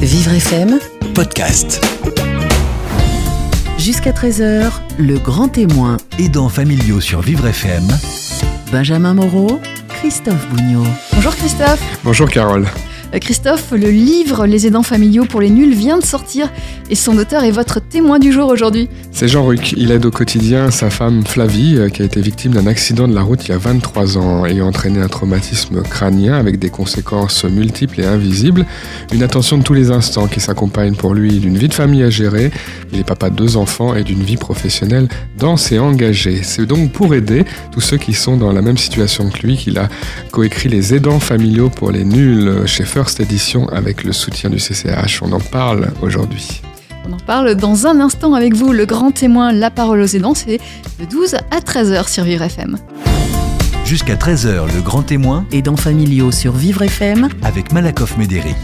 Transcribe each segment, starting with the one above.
Vivre FM, podcast. jusqu'à 13h, le grand témoin. Aidants familiaux sur Vivre FM. Benjamin Moreau, Christophe Bougnot. Bonjour Christophe. Bonjour Carole. Christophe, le livre Les aidants familiaux pour les nuls vient de sortir et son auteur est votre témoin du jour aujourd'hui. C'est Jean Ruc. Il aide au quotidien sa femme Flavie, euh, qui a été victime d'un accident de la route il y a 23 ans, ayant entraîné un traumatisme crânien avec des conséquences multiples et invisibles. Une attention de tous les instants qui s'accompagne pour lui d'une vie de famille à gérer. Il est papa de deux enfants et d'une vie professionnelle dense et engagée. C'est donc pour aider tous ceux qui sont dans la même situation que lui qu'il a coécrit Les aidants familiaux pour les nuls chez First Edition avec le soutien du CCH. On en parle aujourd'hui. On en parle dans un instant avec vous. Le grand témoin, la parole aux aidants, c'est de 12 à 13h sur Vivre FM. Jusqu'à 13h, le grand témoin Aidants familiaux sur Vivre FM. avec Malakoff Médéric.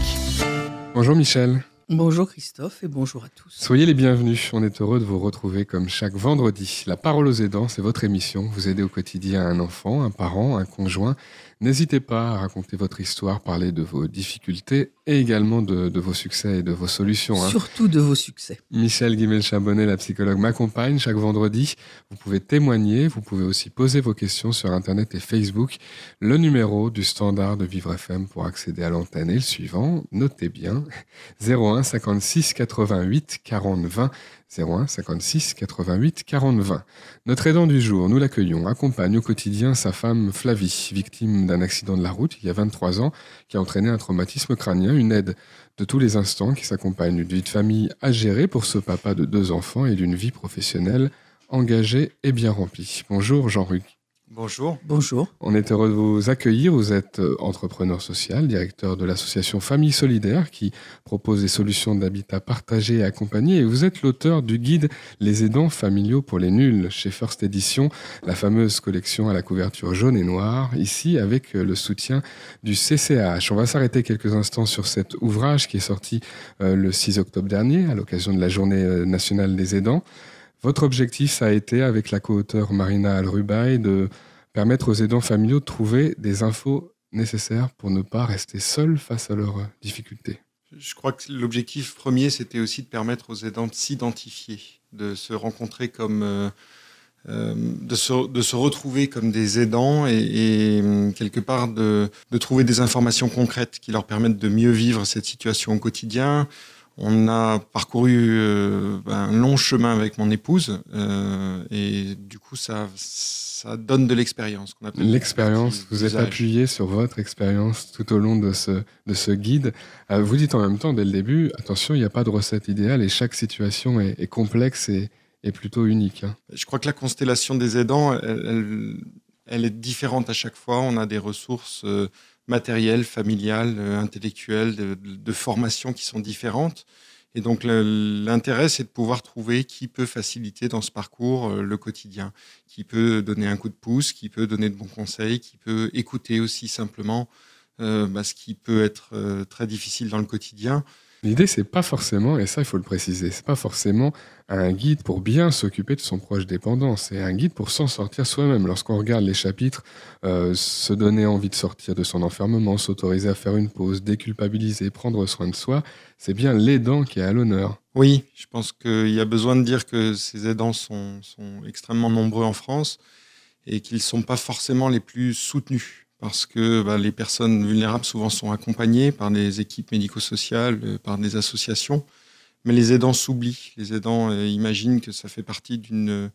Bonjour Michel. Bonjour Christophe et bonjour à tous. Soyez les bienvenus, on est heureux de vous retrouver comme chaque vendredi. La parole aux aidants, c'est votre émission. Vous aidez au quotidien un enfant, un parent, un conjoint. N'hésitez pas à raconter votre histoire, parler de vos difficultés et également de, de vos succès et de vos solutions. hein. Surtout de vos succès. Michel Guimel-Chabonnet, la psychologue, m'accompagne chaque vendredi. Vous pouvez témoigner, vous pouvez aussi poser vos questions sur Internet et Facebook. Le numéro du standard de Vivre FM pour accéder à l'antenne est le suivant. Notez bien 01 56 88 40 20. 01 56 88 40 20. Notre aidant du jour, nous l'accueillons, accompagne au quotidien sa femme Flavie, victime d'un accident de la route il y a 23 ans, qui a entraîné un traumatisme crânien, une aide de tous les instants qui s'accompagne d'une vie de famille à gérer pour ce papa de deux enfants et d'une vie professionnelle engagée et bien remplie. Bonjour Jean Ruc. Bonjour. Bonjour. On est heureux de vous accueillir. Vous êtes euh, entrepreneur social, directeur de l'association Famille Solidaire qui propose des solutions d'habitat partagé et accompagné. Et vous êtes l'auteur du guide Les aidants familiaux pour les nuls chez First Edition, la fameuse collection à la couverture jaune et noire, ici avec euh, le soutien du CCH. On va s'arrêter quelques instants sur cet ouvrage qui est sorti euh, le 6 octobre dernier à l'occasion de la journée nationale des aidants. Votre objectif, ça a été, avec la co-auteure Marina Alrubaï, de permettre aux aidants familiaux de trouver des infos nécessaires pour ne pas rester seuls face à leurs difficultés. Je crois que l'objectif premier, c'était aussi de permettre aux aidants de s'identifier, de se rencontrer comme, euh, euh, de, se, retrouver comme des aidants et, hum, quelque part de trouver des informations concrètes qui leur permettent de mieux vivre cette situation au quotidien. On a parcouru euh, un long chemin avec mon épouse euh, et du coup ça, ça donne de l'expérience. L'expérience, vous êtes appuyé sur votre expérience tout au long de ce, de ce guide. Euh, vous dites en même temps, dès le début, attention, il n'y a pas de recette idéale et chaque situation est, est complexe et, et plutôt unique. hein. Je crois que la constellation des aidants, elle, elle- elle est différente à chaque fois. On a des ressources euh, matérielles, familiales, euh, intellectuelles, de, de formation qui sont différentes. Et donc l'intérêt, c'est de pouvoir trouver qui peut faciliter dans ce parcours euh, le quotidien, qui peut donner un coup de pouce, qui peut donner de bons conseils, qui peut écouter aussi simplement euh, bah, ce qui peut être très difficile dans le quotidien. L'idée, c'est pas forcément, et ça il faut le préciser, c'est pas forcément un guide pour bien s'occuper de son proche dépendant, c'est un guide pour s'en sortir soi-même. Lorsqu'on regarde les chapitres, euh, se donner envie de sortir de son enfermement, s'autoriser à faire une pause, déculpabiliser, prendre soin de soi, c'est bien l'aidant qui est à l'honneur. Oui, je pense qu'il y a besoin de dire que ces aidants sont, sont extrêmement nombreux en France et qu'ils ne sont pas forcément les plus soutenus parce que bah, les personnes vulnérables souvent sont accompagnées par des équipes médico-sociales, euh, par des associations, mais les aidants s'oublient. Les aidants euh, imaginent que ça fait partie d'une, euh,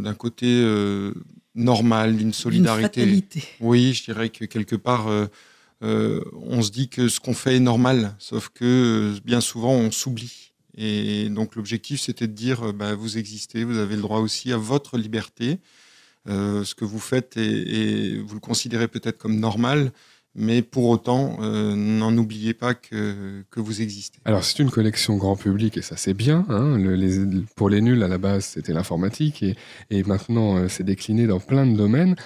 d'un côté euh, normal, d'une Une solidarité. fatalité. Oui, je dirais que quelque part, on se dit que ce qu'on fait est normal, sauf que bien souvent, on s'oublie. Et donc l'objectif, c'était de dire, bah, vous existez, vous avez le droit aussi à votre liberté. Euh, ce que vous faites, et, vous le considérez peut-être comme normal, mais pour autant, euh, n'en oubliez pas que, que vous existez. Alors c'est une collection grand public et ça c'est bien. hein. Pour les nuls à la base c'était l'informatique et, et maintenant euh, c'est décliné dans plein de domaines.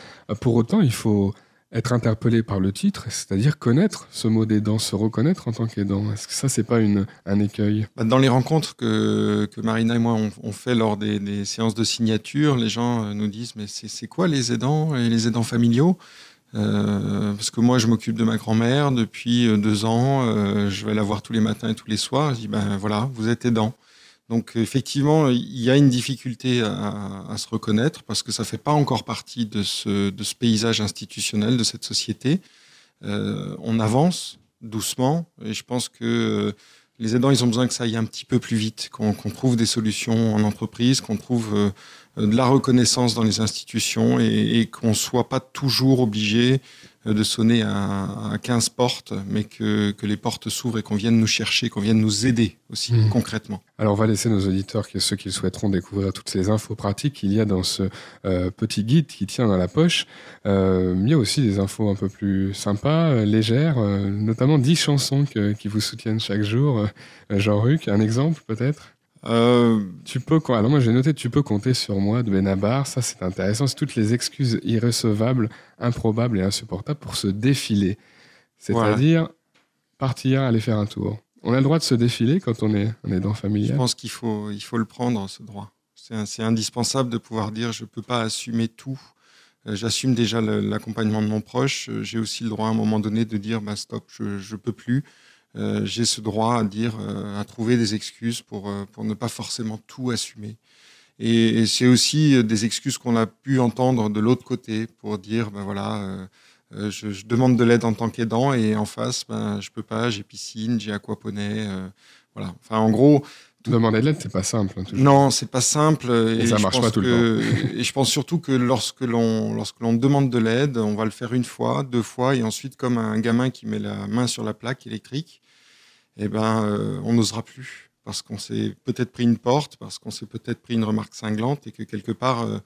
Pour autant il faut être interpellé par le titre, c'est-à-dire connaître ce mot d'aidant, se reconnaître en tant qu'aidant. Est-ce que ça c'est pas une, un écueil? Bah, Dans les rencontres que, que Marina et moi on, on fait lors des, des séances de signature, les gens euh, nous disent mais c'est quoi les aidants et les aidants familiaux? Euh, parce que moi, je m'occupe de ma grand-mère depuis euh, deux ans. je vais la voir tous les matins et tous les soirs. Je dis, ben voilà, vous êtes aidant. Donc effectivement, il y a une difficulté à, se reconnaître parce que ça fait pas encore partie de ce, paysage institutionnel, de cette société. Euh, on avance doucement et je pense que euh, les aidants, ils ont besoin que ça aille un petit peu plus vite, qu'on qu'on trouve des solutions en entreprise, qu'on trouve euh, de la reconnaissance dans les institutions et, et qu'on soit pas toujours obligé euh, de sonner à, à 15 portes, mais que, que les portes s'ouvrent et qu'on vienne nous chercher, qu'on vienne nous aider aussi Mhm. concrètement. Alors, on va laisser nos auditeurs, ceux qui souhaiteront découvrir toutes ces infos pratiques qu'il y a dans ce euh, petit guide qui tient dans la poche. Euh, il y a aussi des infos un peu plus sympas, euh, légères, euh, notamment 10 chansons que- qui vous soutiennent chaque jour. Euh, Jean-Luc, un exemple peut-être? Euh, Tu peux, alors moi j'ai noté, tu peux compter sur moi de Benabar. Ça c'est intéressant. C'est toutes les excuses irrécevables, improbables et insupportables pour se défiler. C'est-à-dire partir, aller faire un tour. On a le droit de se défiler quand on est un aidant Je familial. pense qu'il faut, il faut le prendre, ce droit. C'est indispensable de pouvoir dire je ne peux pas assumer tout. Euh, J'assume déjà l'accompagnement de mon proche. Euh, J'ai aussi le droit à un moment donné de dire bah, stop, je ne peux plus. Euh, J'ai ce droit à dire, euh, à trouver des excuses pour, euh, pour ne pas forcément tout assumer. Et, c'est aussi des excuses qu'on a pu entendre de l'autre côté pour dire ben voilà, je, demande de l'aide en tant qu'aidant et en face, ben, je peux pas, j'ai piscine, j'ai aquaponie. voilà. Enfin, en gros, Demander de l'aide, c'est pas simple. hein, non, c'est pas simple. Et ça je marche pense pas tout le que- Et je pense surtout que lorsque l'on lorsque l'on demande de l'aide, on va le faire une fois, deux fois, et ensuite, comme un gamin qui met la main sur la plaque électrique, eh ben, euh, on n'osera plus parce qu'on s'est peut-être pris une porte, parce qu'on s'est peut-être pris une remarque cinglante, et que quelque part, euh,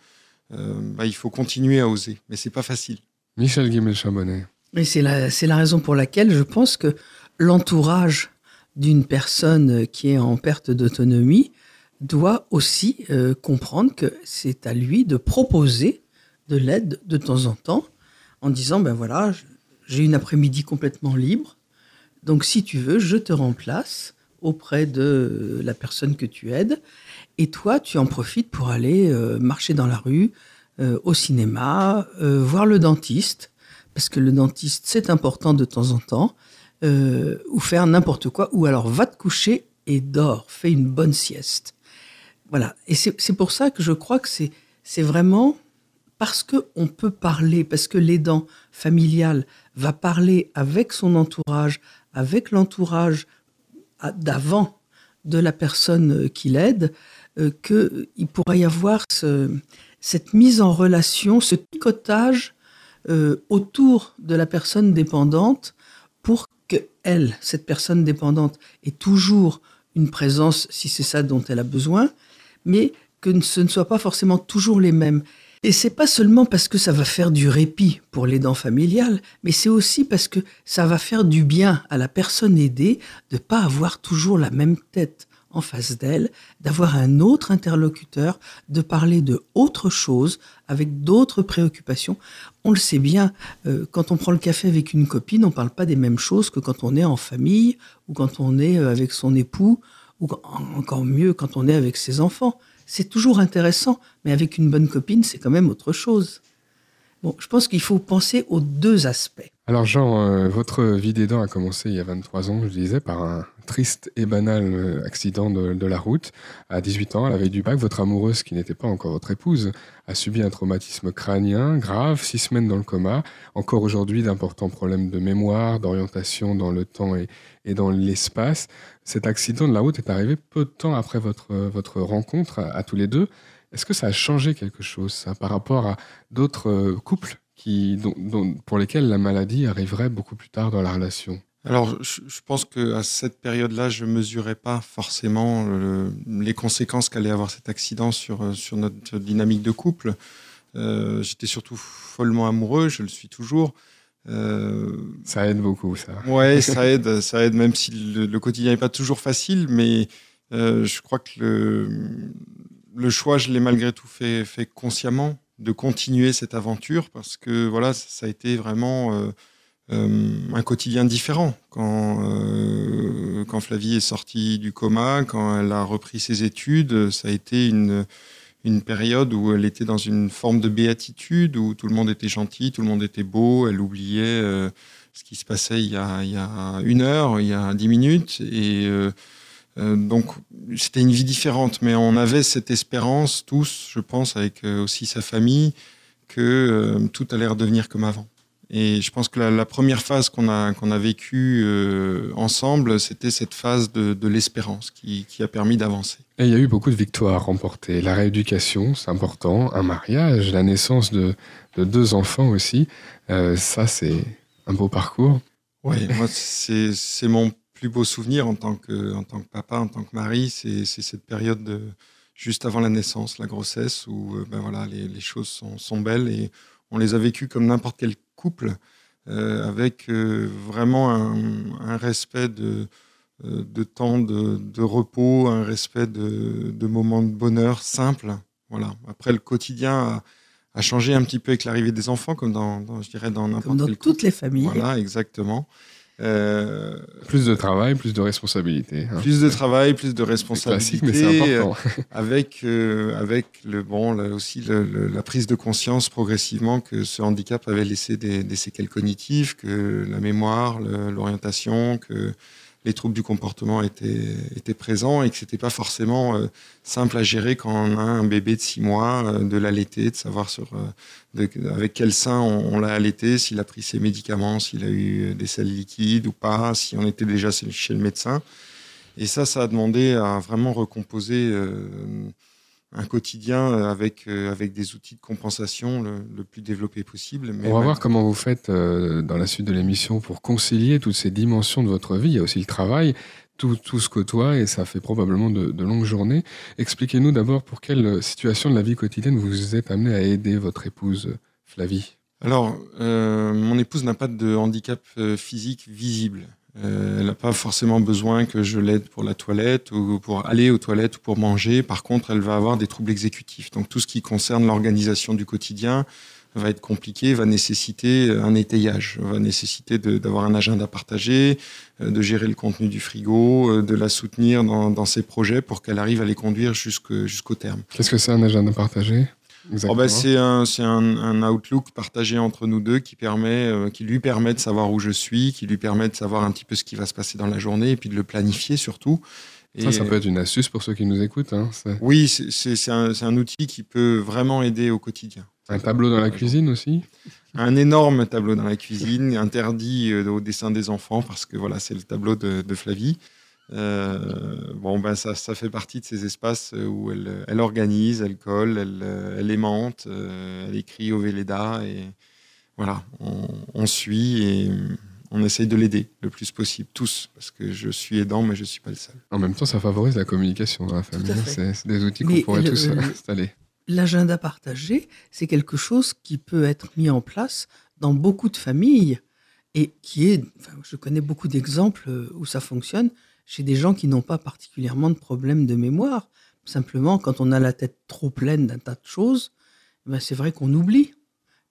euh, bah, il faut continuer à oser. Mais c'est pas facile. Michel Guimel-Chambonnet. Et c'est la, c'est la raison pour laquelle je pense que l'entourage d'une personne qui est en perte d'autonomie doit aussi euh, comprendre que c'est à lui de proposer de l'aide de temps en temps en disant ben voilà j'ai une après-midi complètement libre. Donc si tu veux je te remplace auprès de la personne que tu aides et toi tu en profites pour aller euh, marcher dans la rue euh, au cinéma euh, voir le dentiste. Parce que le dentiste, c'est important de temps en temps, euh, ou faire n'importe quoi, ou alors va te coucher et dors, fais une bonne sieste. Voilà. Et c'est pour ça que je crois que c'est vraiment parce que on peut parler, parce que l'aidant familial va parler avec son entourage, avec l'entourage d'avant de la personne euh, qui l'aide, euh, qu'il pourrait y avoir ce- cette mise en relation, ce picotage autour de la personne dépendante pour que elle, cette personne dépendante, ait toujours une présence si c'est ça dont elle a besoin, mais que ce ne soit pas forcément toujours les mêmes. Et c'est pas seulement parce que ça va faire du répit pour l'aidant familial, mais c'est aussi parce que ça va faire du bien à la personne aidée de pas avoir toujours la même tête en face d'elle, d'avoir un autre interlocuteur, de parler de autre chose avec d'autres préoccupations. On le sait bien, euh, quand on prend le café avec une copine, on parle pas des mêmes choses que quand on est en famille ou quand on est euh, avec son époux ou encore mieux quand on est avec ses enfants. C'est toujours intéressant, mais avec une bonne copine, c'est quand même autre chose. Je pense qu'il faut penser aux deux aspects. Alors Jean, euh, votre vie d'aidant a commencé il y a 23 ans, je disais, par un triste et banal euh, accident de, la route. À 18 ans, à la veille du bac, votre amoureuse, qui n'était pas encore votre épouse, a subi un traumatisme crânien grave, six semaines dans le coma, encore aujourd'hui d'importants problèmes de mémoire, d'orientation dans le temps et, dans l'espace. Cet accident de la route est arrivé peu de temps après votre, votre rencontre à tous les deux. Est-ce que ça a changé quelque chose ça, par rapport à d'autres euh, couples qui, dont- dont- pour lesquels la maladie arriverait beaucoup plus tard dans la relation? Alors, je, je pense que à cette période-là, je mesurais pas forcément le- les conséquences qu'allait avoir cet accident sur, euh, sur notre dynamique de couple. Euh, J'étais surtout follement amoureux, je le suis toujours. Euh, Ça aide beaucoup, ça. Ouais, ça aide, ça aide, même si le, le quotidien n'est pas toujours facile, mais euh, je crois que le, le choix, je l'ai malgré tout fait, fait consciemment de continuer cette aventure parce que voilà, ça, a été vraiment euh, euh, un quotidien différent quand, euh, quand Flavie est sortie du coma, quand elle a repris ses études, ça a été une, une période où elle était dans une forme de béatitude, où tout le monde était gentil, tout le monde était beau, elle oubliait ce qui se passait il y, a, il y, a, une heure, il y a dix minutes. Et donc, c'était une vie différente. Mais on avait cette espérance, tous, je pense, avec aussi sa famille, que tout allait redevenir comme avant. Et je pense que la, la première phase qu'on a, qu'on a vécue euh, ensemble, c'était cette phase de, de l'espérance qui, qui, a permis d'avancer. Et il y a eu beaucoup de victoires remportées. La rééducation, c'est important. Un mariage, la naissance de, de deux enfants aussi. Euh, ça, c'est un beau parcours. Oui, moi, c'est mon plus beau souvenir en tant que, en tant que papa, en tant que mari. C'est cette période de, juste avant la naissance, la grossesse, où euh, ben voilà, les, les choses sont, sont belles et on les a vécues comme n'importe quel couple, euh, avec euh, vraiment un, un, respect de, de temps de, de, repos, un respect de, de, moments de bonheur simples. Voilà. Après, le quotidien a, a changé un petit peu avec l'arrivée des enfants, comme dans, dans je dirais, dans n'importe quel toutes couple. les familles. Voilà, exactement. Euh, plus de travail, plus de responsabilité. Hein. Plus de travail, plus de responsabilité. Classique, mais c'est important. avec euh, avec le bon là aussi le, le, la prise de conscience progressivement que ce handicap avait laissé des, des séquelles cognitives, que la mémoire, l'orientation, que les troubles du comportement étaient, étaient présents et que c'était pas forcément euh, simple à gérer quand on a un bébé de six mois, euh, de l'allaiter, de savoir sur euh, avec quel sein on, l'a allaité, s'il a pris ses médicaments, s'il a eu des selles liquides ou pas, si on était déjà chez le médecin. Et ça, ça a demandé à vraiment recomposer un quotidien avec, euh, avec des outils de compensation le, le plus développés possible. Mais On va voir comment vous faites euh, dans la suite de l'émission pour concilier toutes ces dimensions de votre vie. Il y a aussi le travail, tout, tout se côtoie et ça fait probablement de, de longues journées. Expliquez-nous d'abord pour quelle situation de la vie quotidienne vous êtes amené à aider votre épouse Flavie. Alors, euh, mon épouse n'a pas de handicap euh, physique visible. Euh, elle n'a pas forcément besoin que je l'aide pour la toilette ou pour aller aux toilettes ou pour manger. Par contre, elle va avoir des troubles exécutifs. Donc tout ce qui concerne l'organisation du quotidien va être compliqué, va nécessiter un étayage, va nécessiter d'avoir un agenda partagé, euh, de gérer le contenu du frigo, euh, de la soutenir dans, ses projets pour qu'elle arrive à les conduire jusqu'au jusqu terme. Qu'est-ce que c'est un agenda partagé? Oh ben c'est un, un, un, outlook partagé entre nous deux qui, permet, euh, qui lui permet de savoir où je suis, qui lui permet de savoir un petit peu ce qui va se passer dans la journée et puis de le planifier surtout. Et ça, ça peut être une astuce pour ceux qui nous écoutent. Hein, oui, c'est un, un outil qui peut vraiment aider au quotidien. Un tableau dans la cuisine aussi? Un énorme tableau dans la cuisine, interdit euh, au dessin des enfants parce que voilà, c'est le tableau de, de Flavie. Euh, bon, ben ça, ça fait partie de ces espaces où elle, elle organise, elle colle, elle, elle aimante, euh, elle écrit au Véleda et voilà, on, on suit et on essaye de l'aider le plus possible, tous, parce que je suis aidant, mais je ne suis pas le seul. En même temps, ça favorise la communication dans la famille. C'est des outils qu'on pourrait le, tous le, installer. L'agenda partagé, c'est quelque chose qui peut être mis en place dans beaucoup de familles et qui est, enfin, je connais beaucoup d'exemples où ça fonctionne chez des gens qui n'ont pas particulièrement de problèmes de mémoire. Simplement, quand on a la tête trop pleine d'un tas de choses, ben c'est vrai qu'on oublie.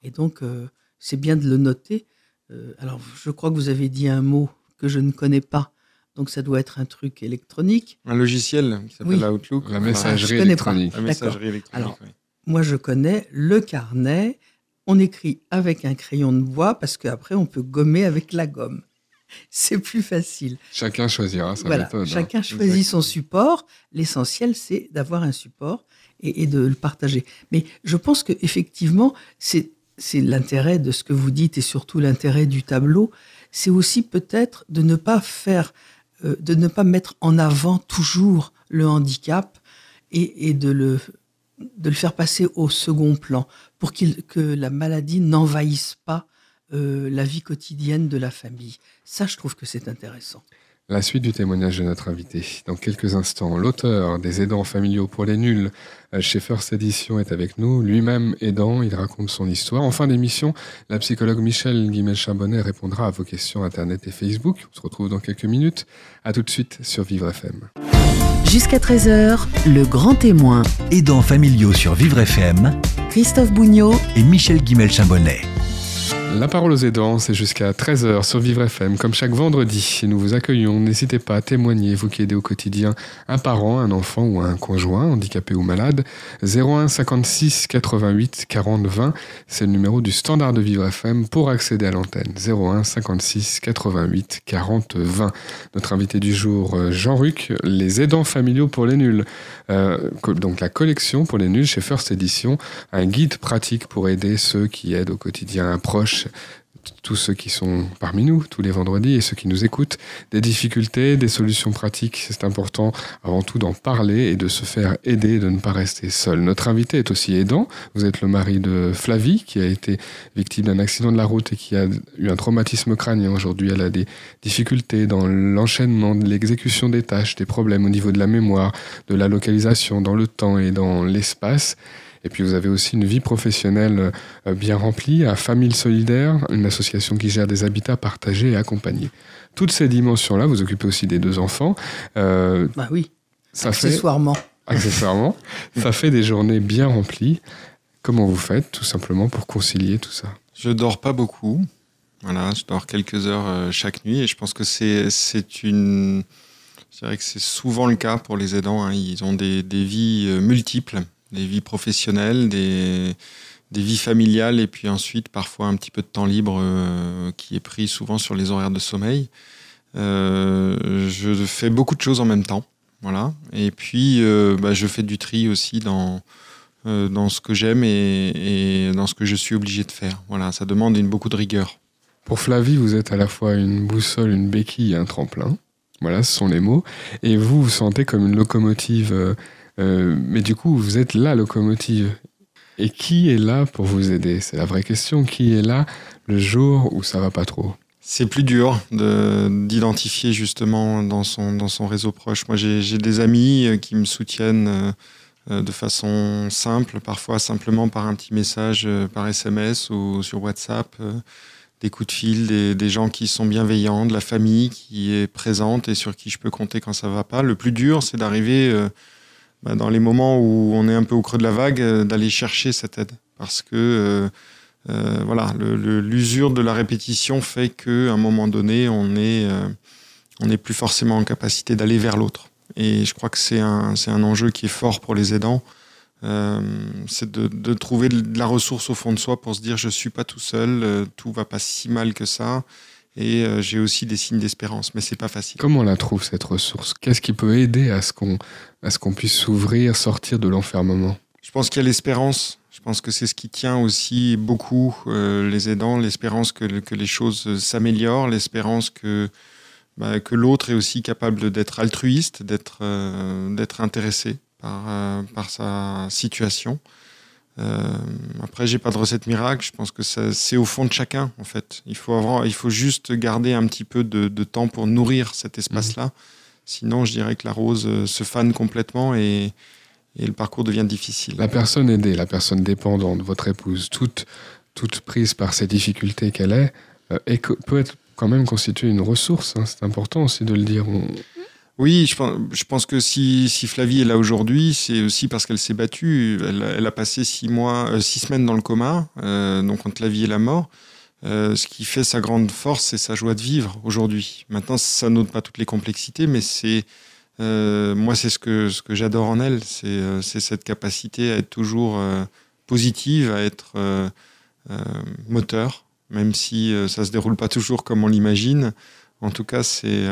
Et donc, euh, c'est bien de le noter. Euh, alors, je crois que vous avez dit un mot que je ne connais pas. Donc, ça doit être un truc électronique. Un logiciel qui s'appelle oui. Outlook. La messagerie électronique. La messagerie électronique. Alors, oui. moi, je connais le carnet. On écrit avec un crayon de bois parce qu'après, on peut gommer avec la gomme c'est plus facile. Chacun choisira sa voilà, méthode. Chacun hein. choisit Exactement. son support. L'essentiel, c'est d'avoir un support et, et, de le partager. Mais je pense que effectivement, c'est l'intérêt de ce que vous dites et surtout l'intérêt du tableau. C'est aussi peut-être de ne pas faire, euh, de ne pas mettre en avant toujours le handicap et, et de le de le faire passer au second plan pour qu que la maladie n'envahisse pas euh, la vie quotidienne de la famille. Ça, je trouve que c'est intéressant. La suite du témoignage de notre invité. Dans quelques instants, l'auteur des aidants familiaux pour les nuls chez First Edition est avec nous. Lui-même aidant, il raconte son histoire. En fin d'émission, la psychologue Michel Guimel-Charbonnet répondra à vos questions Internet et Facebook. On se retrouve dans quelques minutes. À tout de suite sur Vivre FM. Jusqu'à 13h, le grand témoin. Aidants familiaux sur Vivre FM. Christophe Bougnot et Michel Guimel-Chambonnet. La parole aux aidants, c'est jusqu'à 13h sur Vivre FM, comme chaque vendredi. Nous vous accueillons. N'hésitez pas à témoigner, vous qui aidez au quotidien un parent, un enfant ou un conjoint, handicapé ou malade. 01 56 88 40 20, c'est le numéro du standard de Vivre FM pour accéder à l'antenne. 01 56 88 40 20. Notre invité du jour, euh, Jean Ruc, les aidants familiaux pour les nuls. Euh, donc la collection pour les nuls chez First Edition, un guide pratique pour aider ceux qui aident au quotidien un proche tous ceux qui sont parmi nous tous les vendredis et ceux qui nous écoutent, des difficultés, des solutions pratiques. C'est important avant tout d'en parler et de se faire aider, de ne pas rester seul. Notre invité est aussi aidant. Vous êtes le mari de Flavie qui a été victime d'un accident de la route et qui a eu un traumatisme crânien. Aujourd'hui, elle a des difficultés dans l'enchaînement, l'exécution des tâches, des problèmes au niveau de la mémoire, de la localisation dans le temps et dans l'espace. Et puis vous avez aussi une vie professionnelle euh, bien remplie à Famille Solidaire, une association qui gère des habitats partagés et accompagnés. Toutes ces dimensions-là, vous occupez aussi des deux enfants. Euh, bah oui, ça accessoirement. Fait, accessoirement. ça fait des journées bien remplies. Comment vous faites tout simplement pour concilier tout ça? Je dors pas beaucoup. Voilà, je dors quelques heures euh, chaque nuit et je pense que c'est c'est une c'est vrai que c'est souvent le cas pour les aidants. Hein. Ils ont des, des vies multiples des vies professionnelles, des, vies familiales et puis ensuite parfois un petit peu de temps libre euh, qui est pris souvent sur les horaires de sommeil. Euh, je fais beaucoup de choses en même temps, voilà. Et puis euh, bah, je fais du tri aussi dans dans ce que j'aime et, dans ce que je suis obligé de faire. Voilà, ça demande beaucoup de rigueur. Pour Flavie, vous êtes à la fois une boussole, une béquille et un tremplin. Voilà, ce sont les mots. Et vous vous sentez comme une locomotive euh, mais du coup, vous êtes la locomotive. Et qui est là pour vous aider? C'est la vraie question. Qui est là le jour où ça va pas trop? C'est plus dur d'identifier justement dans son, dans son réseau proche. Moi, j'ai des amis euh, qui me soutiennent euh, de façon simple, parfois simplement par un petit message par SMS ou sur WhatsApp, des coups de fil, des, des, gens qui sont bienveillants, de la famille qui est présente et sur qui je peux compter quand ça va pas. Le plus dur, c'est d'arriver bah, dans les moments où on est un peu au creux de la vague, euh, d'aller chercher cette aide. Parce que euh, euh, voilà, l'usure de la répétition fait qu'à un moment donné, on est, on n'est plus forcément en capacité d'aller vers l'autre. Et je crois que c'est un, un enjeu qui est fort pour les aidants. c'est de, de, trouver de la ressource au fond de soi pour se dire je suis pas tout seul, tout va pas si mal que ça. Et euh, j'ai aussi des signes d'espérance, mais c'est pas facile. Comment on la trouve cette ressource? Qu'est-ce qui peut aider à ce qu'on à ce qu'on puisse s'ouvrir, sortir de l'enfermement? Je pense qu'il y a l'espérance. Je pense que c'est ce qui tient aussi beaucoup euh, les aidants, l'espérance que, que les choses s'améliorent, l'espérance que bah, que l'autre est aussi capable d'être altruiste, d'être euh, d'être intéressé par par sa situation. Euh, après, j'ai pas de recette miracle. Je pense que c'est au fond de chacun, en fait. Il faut, avoir, il faut juste garder un petit peu de, temps pour nourrir cet espace-là. Sinon, je dirais que la rose euh, se fane complètement et, et, le parcours devient difficile. La personne aidée, la personne dépendante, votre épouse, toute, toute prise par ces difficultés qu'elle est, euh, peut être quand même constituer une ressource. Hein. C'est important aussi de le dire. Oui, je pense, que si, Flavie est là aujourd'hui, c'est aussi parce qu'elle s'est battue. Elle, a passé six mois, euh, six semaines dans le coma, euh, donc entre la vie et la mort. Euh, ce qui fait sa grande force, c'est sa joie de vivre aujourd'hui. Maintenant, ça n'ôte pas toutes les complexités, mais c'est moi, c'est ce que ce que j'adore en elle, c'est cette capacité à être toujours positive, à être moteur, même si ça se déroule pas toujours comme on l'imagine. En tout cas, c'est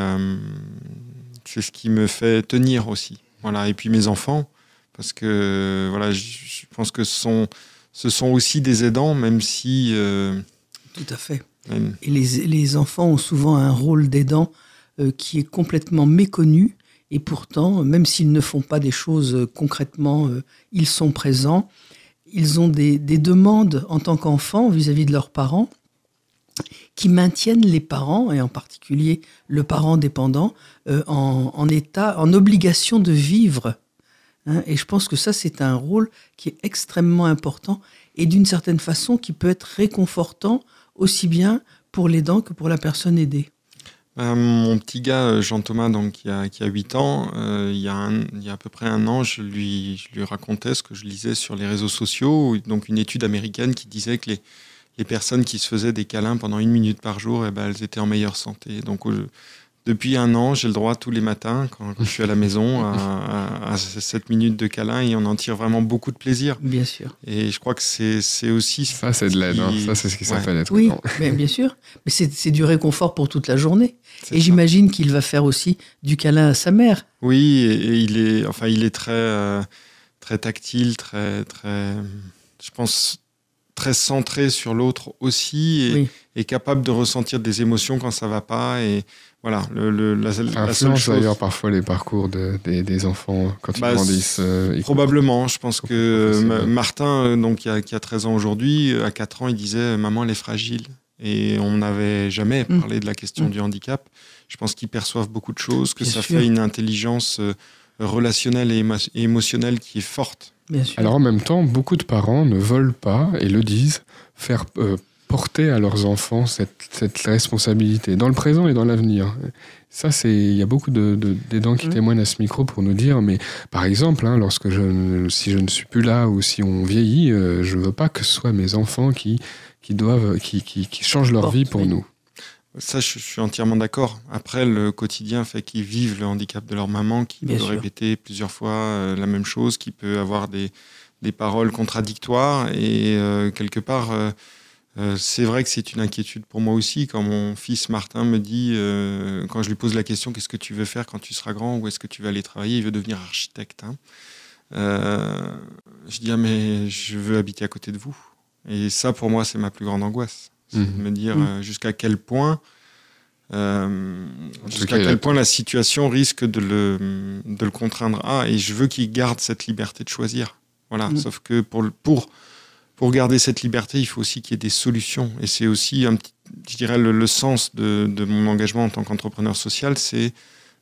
c'est ce qui me fait tenir aussi. Voilà. Et puis mes enfants, parce que voilà, je pense que ce sont, ce sont aussi des aidants, même si. Euh, Tout à fait. Et les, les, enfants ont souvent un rôle d'aidant euh, qui est complètement méconnu. Et pourtant, même s'ils ne font pas des choses euh, concrètement, ils sont présents. Ils ont des, des demandes en tant qu'enfants vis-à-vis de leurs parents qui maintiennent les parents, et en particulier le parent dépendant, euh, en, état, en obligation de vivre. Hein. et je pense que ça, c'est un rôle qui est extrêmement important et d'une certaine façon qui peut être réconfortant aussi bien pour l'aidant que pour la personne aidée. Euh, mon petit gars euh, Jean-Thomas, qui a, qui a 8 ans, il, y a il, y a à peu près un an, je lui, je lui racontais ce que je lisais sur les réseaux sociaux, donc une étude américaine qui disait que les, les personnes qui se faisaient des câlins pendant une minute par jour, eh ben, elles étaient en meilleure santé. Donc, depuis un an, j'ai le droit tous les matins, quand, je suis à la maison, à, à, à, cette minute de câlin et on en tire vraiment beaucoup de plaisir. Bien sûr. Et je crois que c'est aussi. Ça, c'est de l'aide. Hein. Ça, c'est ce qui s'appelle être Oui, mais bien sûr. Mais c'est du réconfort pour toute la journée. Et j'imagine qu'il va faire aussi du câlin à sa mère. Oui, et, et il est, enfin, il est très, euh, très tactile, très, très, je pense, très centré sur l'autre aussi, et, Oui. et capable de ressentir des émotions quand ça va pas. Et voilà, le, le- la, la seule chose. d'ailleurs parfois les parcours de- des, des enfants quand Bah, ils grandissent. euh, Probablement. Je pense que euh, Martin, euh, donc, qui, a, qui a 13 ans aujourd'hui, euh, à 4 ans, il disait euh, Maman, elle est fragile. Et on n'avait jamais Mm. parlé de la question Mm. du handicap. Je pense qu'ils perçoivent beaucoup de choses, que Bien ça sûr. fait une intelligence euh, relationnelle et, émo- et émotionnelle qui est forte. Bien sûr. Alors en même temps, beaucoup de parents ne veulent pas, et le disent, faire euh, porter à leurs enfants cette, cette responsabilité, dans le présent et dans l'avenir. Ça, c'est, il y a beaucoup de, de- d'aidants qui Mhm. témoignent à ce micro pour nous dire, mais par exemple, hein, lorsque je, si je ne suis plus là ou si on vieillit, euh, je ne veux pas que ce soit mes enfants qui, qui doivent, qui, qui, qui changent leur vie pour oui. nous. Ça, je, je suis entièrement d'accord. Après, le quotidien fait qu'ils vivent le handicap de leur maman, qui sûr. répéter plusieurs fois euh, la même chose, qui peut avoir des, des paroles contradictoires. Et euh, quelque part, euh, euh, c'est vrai que c'est une inquiétude pour moi aussi. Quand mon fils Martin me dit, euh, quand je lui pose la question, qu'est-ce que tu veux faire quand tu seras grand Où est-ce que tu vas aller travailler Il veut devenir architecte. hein. Je dis, ah, mais je veux habiter à côté de vous. Et ça, pour moi, c'est ma plus grande angoisse. C'est Mhm. de me dire Mhm. euh, jusqu'à quel point, euh, jusqu'à quel point la situation risque de le, de le contraindre à. Et je veux qu'il garde cette liberté de choisir. Voilà. Mhm. Sauf que pour, pour, pour garder cette liberté, il faut aussi qu'il y ait des solutions. Et c'est aussi, un petit, je dirais, le, le sens de, de mon engagement en tant qu'entrepreneur social, c'est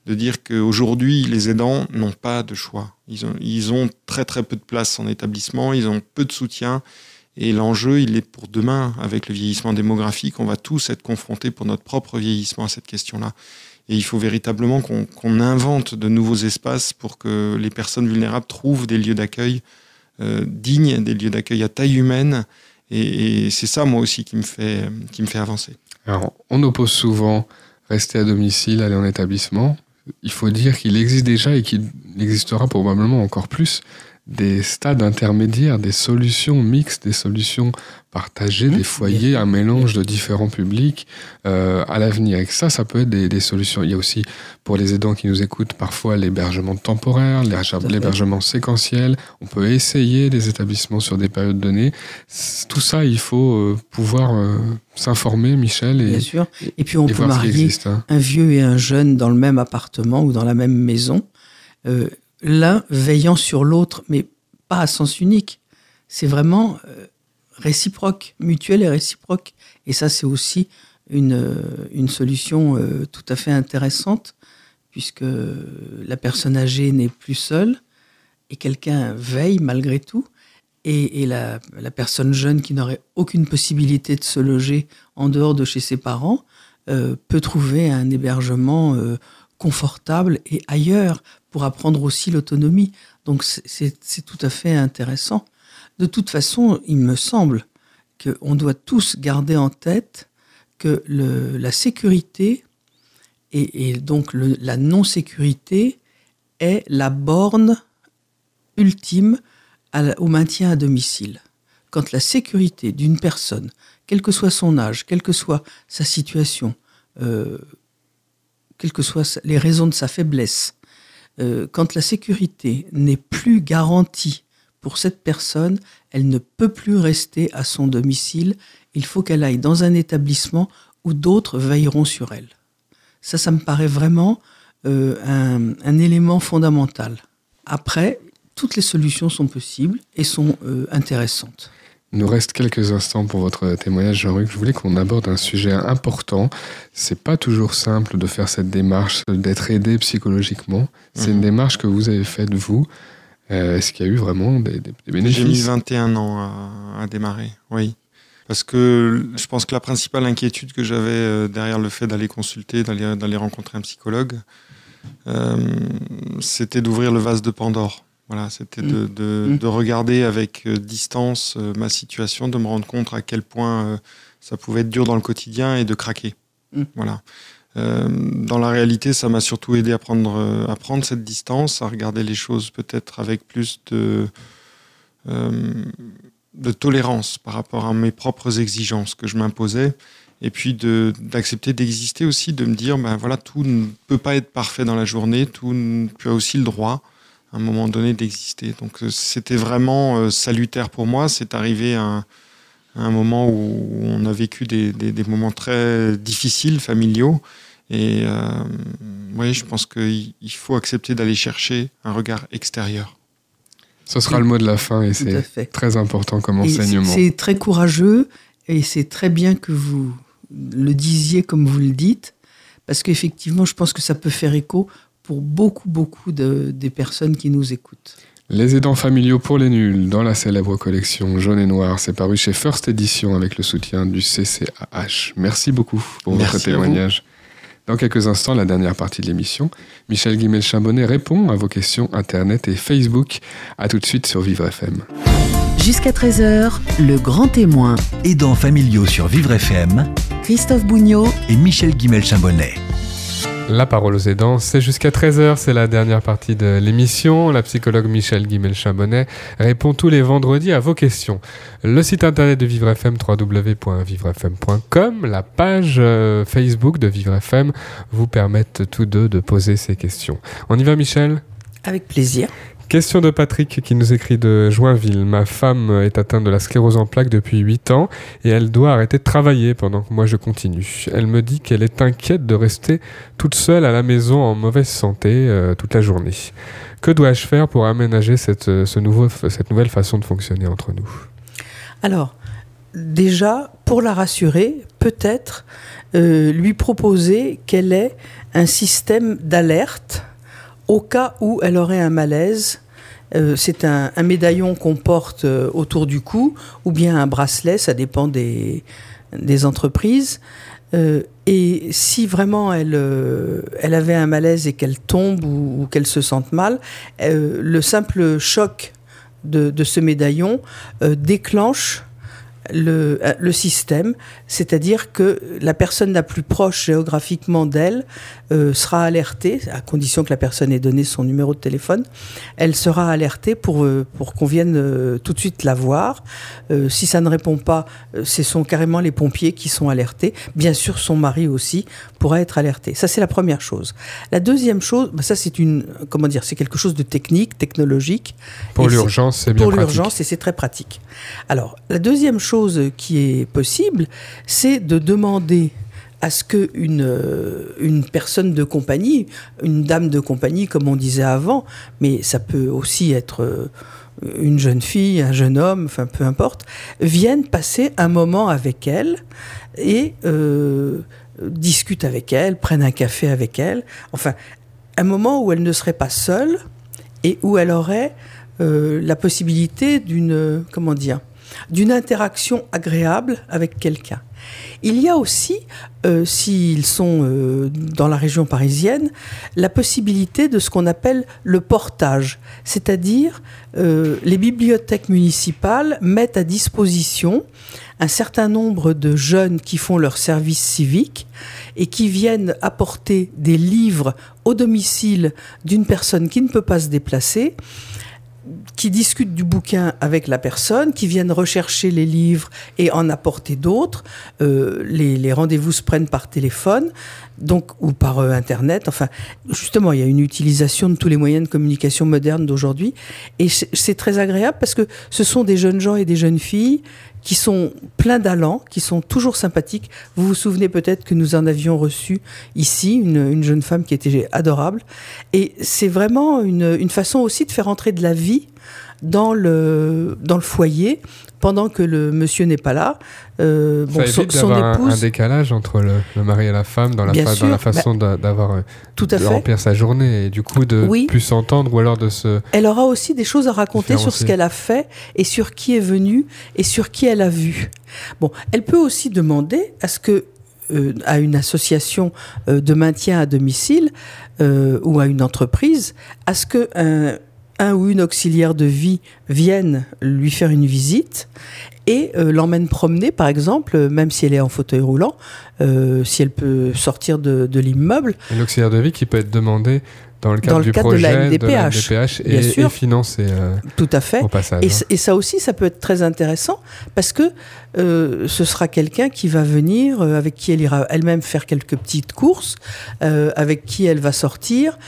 de dire qu'aujourd'hui, les aidants n'ont pas de choix. Ils ont, ils ont très très peu de place en établissement, ils ont peu de soutien. Et l'enjeu, il est pour demain, avec le vieillissement démographique, on va tous être confrontés pour notre propre vieillissement à cette question-là. Et il faut véritablement qu'on invente de nouveaux espaces pour que les personnes vulnérables trouvent des lieux d'accueil euh, dignes, des lieux d'accueil à taille humaine. Et, et c'est ça, moi aussi, qui me fait, qui me fait avancer. Alors, on oppose souvent rester à domicile, aller en établissement. Il faut dire qu'il existe déjà et qu'il existera probablement encore plus des stades intermédiaires, des solutions mixtes, des solutions partagées, Mmh, des foyers, un mélange de différents publics euh, à l'avenir. Et que ça, ça peut être des, des solutions. Il y a aussi, pour les aidants qui nous écoutent, parfois l'hébergement temporaire, l'hébergement séquentiel. On peut essayer des établissements sur des périodes données. Tout ça, il faut euh, pouvoir euh, s'informer, Michel, et, Bien sûr. Et puis on peut marier existe. hein. un vieux et un jeune dans le même appartement ou dans la même maison, euh, l'un veillant sur l'autre, mais pas à sens unique. C'est vraiment euh, réciproque, mutuel et réciproque. Et ça, c'est aussi une, euh, une solution euh, tout à fait intéressante, puisque la personne âgée n'est plus seule et quelqu'un veille malgré tout. Et, la, personne jeune qui n'aurait aucune possibilité de se loger en dehors de chez ses parents peut trouver un hébergement confortable et ailleurs pour apprendre aussi l'autonomie. Donc c'est- tout à fait intéressant. De toute façon, il me semble qu'on doit tous garder en tête que la sécurité et, donc la non-sécurité est la borne ultime au maintien à domicile. Quand la sécurité d'une personne, quel que soit son âge, quelle que soit sa situation, euh, quelles que soient les raisons de sa faiblesse, euh, quand la sécurité n'est plus garantie pour cette personne, elle ne peut plus rester à son domicile. Il faut qu'elle aille dans un établissement où d'autres veilleront sur elle. Ça, ça me paraît vraiment euh, un, un élément fondamental. Après, toutes les solutions sont possibles et sont euh, intéressantes. Il nous reste quelques instants pour votre témoignage, Jean-Luc. Je voulais qu'on aborde un sujet important. C'est pas toujours simple de faire cette démarche, d'être aidé psychologiquement. C'est Mhm. une démarche que vous avez faite, vous. Euh, Est-ce qu'il y a eu vraiment des, des- des J'ai mis bénéfices 21 ans à, à démarrer, oui. Parce que je pense que la principale inquiétude que j'avais euh, derrière le fait d'aller consulter, d'aller d'aller rencontrer un psychologue, euh, c'était d'ouvrir le vase de Pandore. Voilà, c'était de, Mm. de, Mm. de regarder avec euh, distance euh, ma situation, de me rendre compte à quel point euh, ça pouvait être dur dans le quotidien et de craquer. Mm. Voilà. Euh, dans la réalité, ça m'a surtout aidé à prendre, à prendre cette distance, à regarder les choses peut-être avec plus de, euh, de tolérance par rapport à mes propres exigences que je m'imposais. Et puis de- d'accepter d'exister aussi, de me dire, ben voilà, tout ne peut pas être parfait dans la journée, tout, tu as aussi le droit à un moment donné d'exister. Donc euh, c'était vraiment euh, salutaire pour moi. C'est arrivé à un, à un moment où on a vécu des, des- des moments très difficiles, familiaux. Et euh, oui, je pense qu'il il faut accepter d'aller chercher un regard extérieur. Ce sera le mot de la fin et c'est très important comme enseignement. C'est très courageux et c'est très bien que vous le disiez comme vous le dites, parce qu'effectivement, je pense que ça peut faire écho pour beaucoup, beaucoup de, des personnes qui nous écoutent. Les aidants familiaux pour les nuls dans la célèbre collection Jaune et Noir, c'est paru chez First Edition avec le soutien du CCAH. Merci beaucoup pour Merci votre témoignage. Dans quelques instants, la dernière partie de l'émission, Michel Guimel-Chambonnet répond à vos questions Internet et Facebook. A tout de suite sur Vivre FM. Jusqu'à 13h, le grand témoin. Aidants familiaux sur Vivre FM Christophe Bougnot et Michel Guimel-Chambonnet. La parole aux aidants, c'est jusqu'à 13h, c'est la dernière partie de l'émission. La psychologue Michel Guimel-Chambonnet répond tous les vendredis à vos questions. Le site internet de Vivre FM, www.vivrefm.com, la page euh, Facebook de Vivre FM vous permettent tous deux de poser ces questions. On y va Michel? Avec plaisir. Question de Patrick qui nous écrit de Joinville. Ma femme est atteinte de la sclérose en plaques depuis 8 ans et elle doit arrêter de travailler pendant que moi je continue. Elle me dit qu'elle est inquiète de rester toute seule à la maison en mauvaise santé euh, toute la journée. Que dois-je faire pour aménager cette, euh, nouvelle façon de fonctionner entre nous? Alors, déjà, pour la rassurer, peut-être euh, lui proposer qu'elle ait un système d'alerte au cas où elle aurait un malaise. Euh, c'est un, médaillon qu'on porte euh, autour du cou ou bien un bracelet, ça dépend des, entreprises. Euh, et si vraiment elle, avait un malaise et qu'elle tombe ou, qu'elle se sente mal, le simple choc de, ce médaillon déclenche le, euh, le système, c'est-à-dire que la personne la plus proche géographiquement d'elle euh, sera alertée, à condition que la personne ait donné son numéro de téléphone, elle sera alertée pour, euh, pour qu'on vienne euh, tout de suite la voir. Si ça ne répond pas, ce sont carrément les pompiers qui sont alertés. Bien sûr, son mari aussi pourra être alerté. Ça, c'est la première chose. La deuxième chose, bah, ça c'est une, comment dire, c'est quelque chose de technique, technologique. Pour l'urgence, c'est bien pour l'urgence et c'est très pratique. Alors, la deuxième chose qui est possible, c'est de demander à ce qu'une euh, une personne de compagnie, une dame de compagnie comme on disait avant, mais ça peut aussi être euh, une jeune fille, un jeune homme, enfin peu importe, vienne passer un moment avec elle et euh, discute avec elle, prenne un café avec elle, enfin un moment où elle ne serait pas seule et où elle aurait euh, la possibilité d'une comment dire d'une interaction agréable avec quelqu'un. Il y a aussi, euh, s'ils sont euh, dans la région parisienne, la possibilité de ce qu'on appelle le portage, c'est-à-dire euh, les bibliothèques municipales mettent à disposition un certain nombre de jeunes qui font leur service civique et qui viennent apporter des livres au domicile d'une personne qui ne peut pas se déplacer qui discutent du bouquin avec la personne, qui viennent rechercher les livres et en apporter d'autres. Euh, les, rendez-vous se prennent par téléphone, donc ou par euh, internet. Enfin, justement, il y a une utilisation de tous les moyens de communication modernes d'aujourd'hui, et c'est très agréable parce que ce sont des jeunes gens et des jeunes filles qui sont pleins d'allant, qui sont toujours sympathiques. Vous vous souvenez peut-être que nous en avions reçu ici une, une jeune femme qui était adorable. Et c'est vraiment une façon aussi de faire entrer de la vie dans le, dans le foyer pendant que le monsieur n'est pas là. Euh, Ça bon, son, son d'avoir un- un, épouse, décalage entre le, le mari et la femme dans la, Bien fa- sûr, dans la façon d'a- d'avoir euh, tout à de fait. remplir sa journée et du coup de Oui. plus s'entendre ou alors de se Elle aura aussi des choses à raconter sur ce qu'elle a fait et sur qui est venu et sur qui elle a vu. Bon, elle peut aussi demander à ce que euh, à une association euh, de maintien à domicile ou à une entreprise, à ce que un, un ou une auxiliaire de vie vienne lui faire une visite et euh, l'emmène promener, par exemple, euh, même si elle est en fauteuil roulant, euh, si elle peut sortir de, de l'immeuble. L'auxiliaire de vie qui peut être demandé dans le cadre, Dans le du cadre de projet la MDPH, MDPH bien et, sûr. et financé euh, Tout à fait. au passage. Et, hein. et ça aussi, ça peut être très intéressant parce que euh, ce sera quelqu'un qui va venir, avec qui elle ira elle-même faire quelques petites courses, avec qui elle va sortir,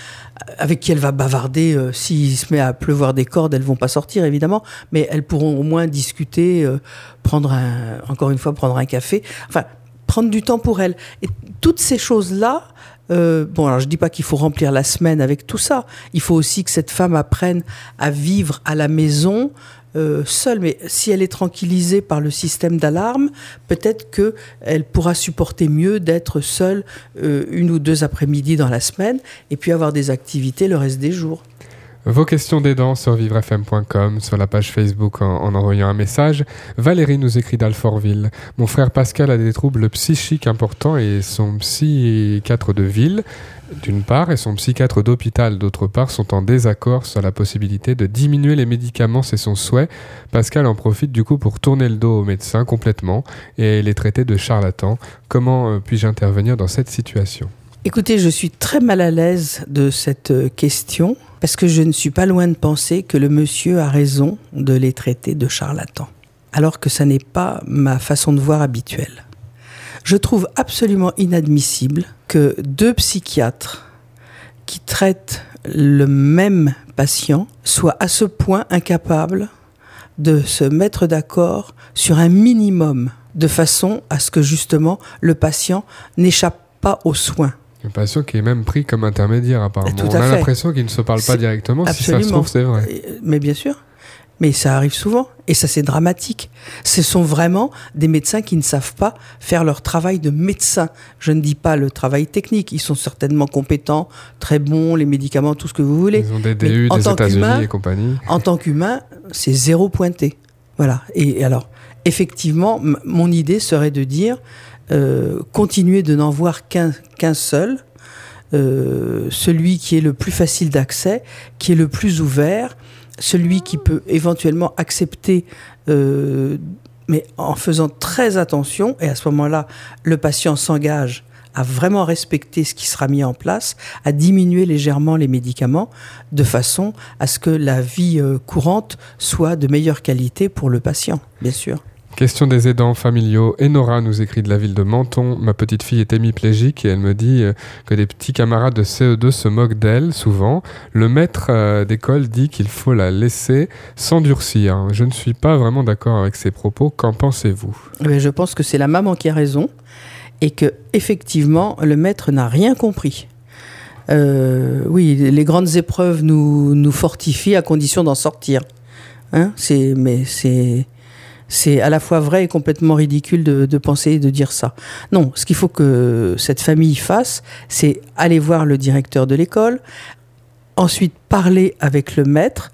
avec qui elle va bavarder. euh, S'il se met à pleuvoir des cordes, elles vont pas sortir évidemment, mais elles pourront au moins discuter, euh, prendre un, encore une fois, prendre un café. Enfin, prendre du temps pour elle. Et toutes ces choses-là. euh, bon, alors je dis pas qu'il faut remplir la semaine avec tout ça. Il faut aussi que cette femme apprenne à vivre à la maison euh, seule. Mais si elle est tranquillisée par le système d'alarme, peut-être que elle pourra supporter mieux d'être seule euh, une ou deux après-midi dans la semaine et puis avoir des activités le reste des jours. Vos questions d'aidants sur vivrefm.com, sur la page Facebook en, en envoyant un message. Valérie nous écrit d'Alfortville. Mon frère Pascal a des troubles psychiques importants et son psychiatre de ville, d'une part, et son psychiatre d'hôpital, d'autre part, sont en désaccord sur la possibilité de diminuer les médicaments, c'est son souhait. Pascal en profite du coup pour tourner le dos aux médecins complètement et les traiter de charlatans. Comment euh, puis-je intervenir dans cette situation? Écoutez, je suis très mal à l'aise de cette euh, question parce que je ne suis pas loin de penser que le monsieur a raison de les traiter de charlatans, alors que ça n'est pas ma façon de voir habituelle. Je trouve absolument inadmissible que deux psychiatres qui traitent le même patient soient à ce point incapables de se mettre d'accord sur un minimum de façon à ce que justement le patient n'échappe pas aux soins. Le patient qui est même pris comme intermédiaire apparemment. Tout On a l'impression qu'il ne se parle pas directement. Si ça se absolument. trouve, c'est vrai. Euh, Mais bien sûr. Mais ça arrive souvent. Et ça, c'est dramatique. Ce sont vraiment des médecins qui ne savent pas faire leur travail de médecin. Je ne dis pas le travail technique. Ils sont certainement compétents, très bons, les médicaments, tout ce que vous voulez. Ils ont des DU en des tant qu'humain- États-Unis et compagnie. En tant qu'humain, c'est zéro pointé. Voilà. Et, et alors, effectivement, mon idée serait de dire, euh, continuer de n'en voir qu'un seul, euh, celui qui est le plus facile d'accès, qui est le plus ouvert, celui qui peut éventuellement accepter, euh, mais en faisant très attention, et à ce moment-là, le patient s'engage à vraiment respecter ce qui sera mis en place, à diminuer légèrement les médicaments, de façon à ce que la vie courante soit de meilleure qualité pour le patient, bien sûr. Question des aidants familiaux. Enora nous écrit de la ville de Menton. Ma petite fille est hémiplégique et elle me dit euh, que des petits camarades de CE2 se moquent d'elle souvent. Le maître euh, d'école dit qu'il faut la laisser s'endurcir. Je ne suis pas vraiment d'accord avec ces propos. Qu'en pensez-vous? Mais je pense que c'est la maman qui a raison et que effectivement le maître n'a rien compris. Euh, oui, les grandes épreuves nous, nous fortifient à condition d'en sortir. Hein mais c'est, c'est à la fois vrai et complètement ridicule de, penser et de dire ça. Non, ce qu'il faut que cette famille fasse, c'est aller voir le directeur de l'école, ensuite parler avec le maître,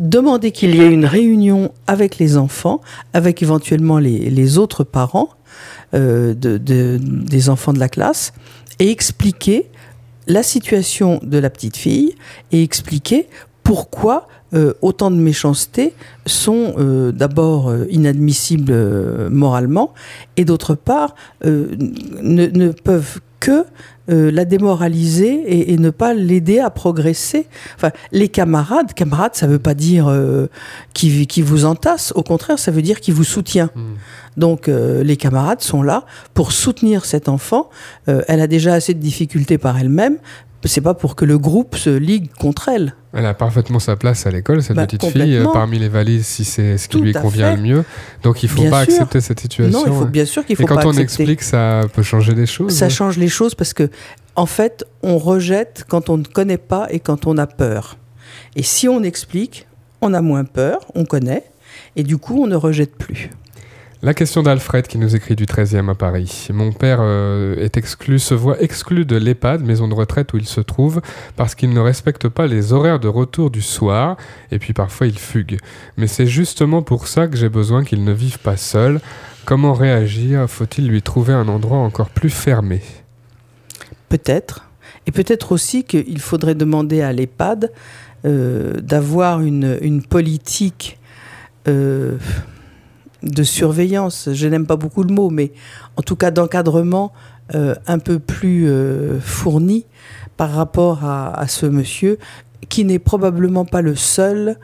demander qu'il y ait une réunion avec les enfants, avec éventuellement les, autres parents euh, de, de- des enfants de la classe, et expliquer la situation de la petite fille et expliquer pourquoi euh, autant de méchanceté sont euh, d'abord euh, inadmissibles moralement et d'autre part ne, ne peuvent que la démoraliser et, et ne pas l'aider à progresser. Enfin, les camarades, camarades, ça veut pas dire qui, qui vous entasse, au contraire, ça veut dire qui vous soutient. Donc euh, les camarades sont là pour soutenir cet enfant. Euh, elle a déjà assez de difficultés par elle-même. C'est pas pour que le groupe se ligue contre elle. Elle a parfaitement sa place à l'école, cette Bah, petite fille, euh, parmi les valises, si c'est ce qui Tout lui convient fait. le mieux. Donc il ne faut Bien pas sûr. accepter cette situation. non, il faut hein. bien sûr qu'il faut Et quand pas on accepter. explique, ça peut changer des choses. Ça hein. change les choses parce que, en fait, on rejette quand on ne connaît pas et quand on a peur. Et si on explique, on a moins peur, on connaît, et du coup, on ne rejette plus. La question d'Alfred qui nous écrit du 13e à Paris. Mon père euh, est exclu, se voit exclu de l'EHPAD, maison de retraite où il se trouve, parce qu'il ne respecte pas les horaires de retour du soir, et puis parfois il fugue. Mais c'est justement pour ça que j'ai besoin qu'il ne vive pas seul. Comment réagir? Faut-il lui trouver un endroit encore plus fermé? Peut-être. Et peut-être aussi qu'il faudrait demander à l'EHPAD euh, d'avoir une, politique euh, de surveillance, je n'aime pas beaucoup le mot, mais en tout cas d'encadrement euh, un peu plus euh, fourni par rapport à, ce monsieur, qui n'est probablement pas le seul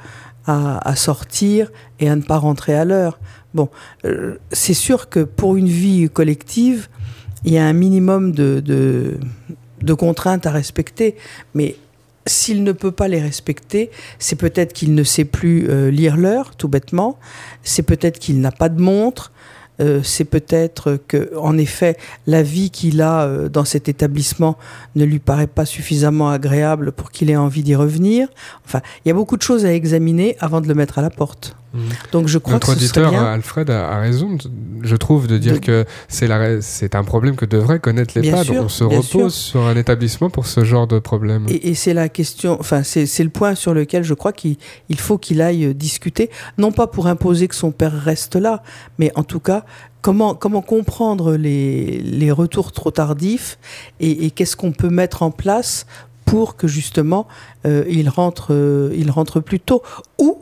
à, sortir et à ne pas rentrer à l'heure. Bon, euh, c'est sûr que pour une vie collective, il y a un minimum de, de, de contraintes à respecter, mais s'il ne peut pas les respecter, c'est peut-être qu'il ne sait plus euh, lire l'heure, tout bêtement, c'est peut-être qu'il n'a pas de montre, euh, c'est peut-être que, en effet, la vie qu'il a euh, dans cet établissement ne lui paraît pas suffisamment agréable pour qu'il ait envie d'y revenir. Enfin, il y a beaucoup de choses à examiner avant de le mettre à la porte. Mmh. Donc je crois Notre que ce auditeur bien... Alfred a, a, raison, je trouve, de dire De- que c'est la- c'est un problème que devrait connaître l'EHPAD. On se repose sûr. sur un établissement pour ce genre de problème. Et, et c'est la question, enfin c'est le point sur lequel je crois qu'il il faut qu'il aille euh, discuter, non pas pour imposer que son père reste là, mais en tout cas comment comment comprendre les, les retours trop tardifs et, et qu'est-ce qu'on peut mettre en place pour que justement euh, il rentre euh, il rentre plus tôt ou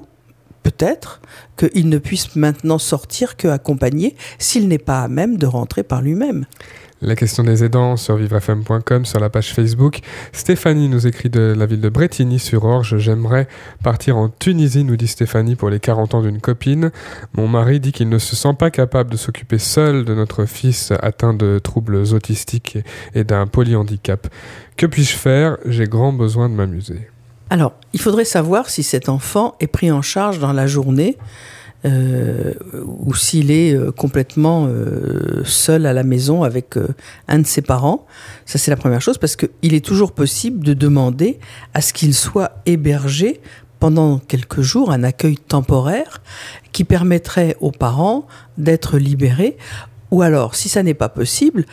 peut-être qu'il ne puisse maintenant sortir que accompagné s'il n'est pas à même de rentrer par lui-même. La question des aidants sur vivrefm.com, sur la page Facebook. Stéphanie nous écrit de la ville de Bretigny-sur-Orge. J'aimerais partir en Tunisie, nous dit Stéphanie, pour les 40 ans d'une copine. Mon mari dit qu'il ne se sent pas capable de s'occuper seul de notre fils atteint de troubles autistiques et, d'un polyhandicap. Que puis-je faire? J'ai grand besoin de m'amuser. Alors, il faudrait savoir si cet enfant est pris en charge dans la journée euh, ou s'il est euh, complètement euh, seul à la maison avec un de ses parents. Ça, c'est la première chose parce qu'il est toujours possible de demander à ce qu'il soit hébergé pendant quelques jours, un accueil temporaire qui permettrait aux parents d'être libérés. Ou alors, si ça n'est pas possible,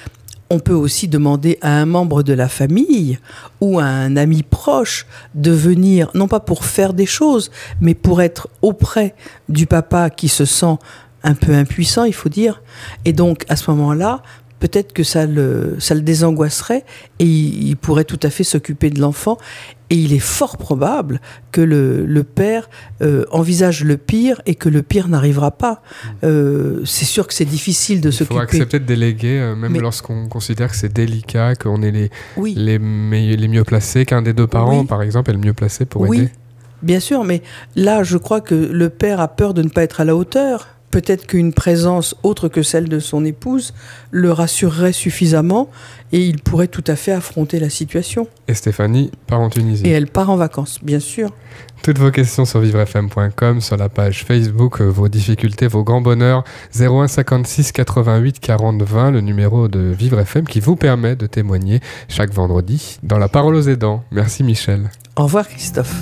on peut aussi demander à un membre de la famille ou à un ami proche de venir, non pas pour faire des choses, mais pour être auprès du papa qui se sent un peu impuissant, il faut dire. Et donc, à ce moment-là, peut-être que ça le, ça le désangoisserait et il, il pourrait tout à fait s'occuper de l'enfant. Et il est fort probable que le, le père euh, envisage le pire et que le pire n'arrivera pas. Euh, c'est sûr que c'est difficile de Il faut s'occuper. accepter de déléguer, euh, même lorsqu'on considère que c'est délicat, qu'on est les, Oui. les, les mieux placés, qu'un des deux parents, Oui. par exemple, est le mieux placé pour oui, aider. bien sûr, mais là, je crois que le père a peur de ne pas être à la hauteur. Peut-être qu'une présence autre que celle de son épouse le rassurerait suffisamment et il pourrait tout à fait affronter la situation. Et Stéphanie part en Tunisie. Et elle part en vacances, bien sûr. Toutes vos questions sur vivrefm.com, sur la page Facebook, euh, vos difficultés, vos grands bonheurs, 01 56 88 40 20, le numéro de Vivre FM qui vous permet de témoigner chaque vendredi dans la parole aux aidants. Merci Michel. Au revoir, Christophe.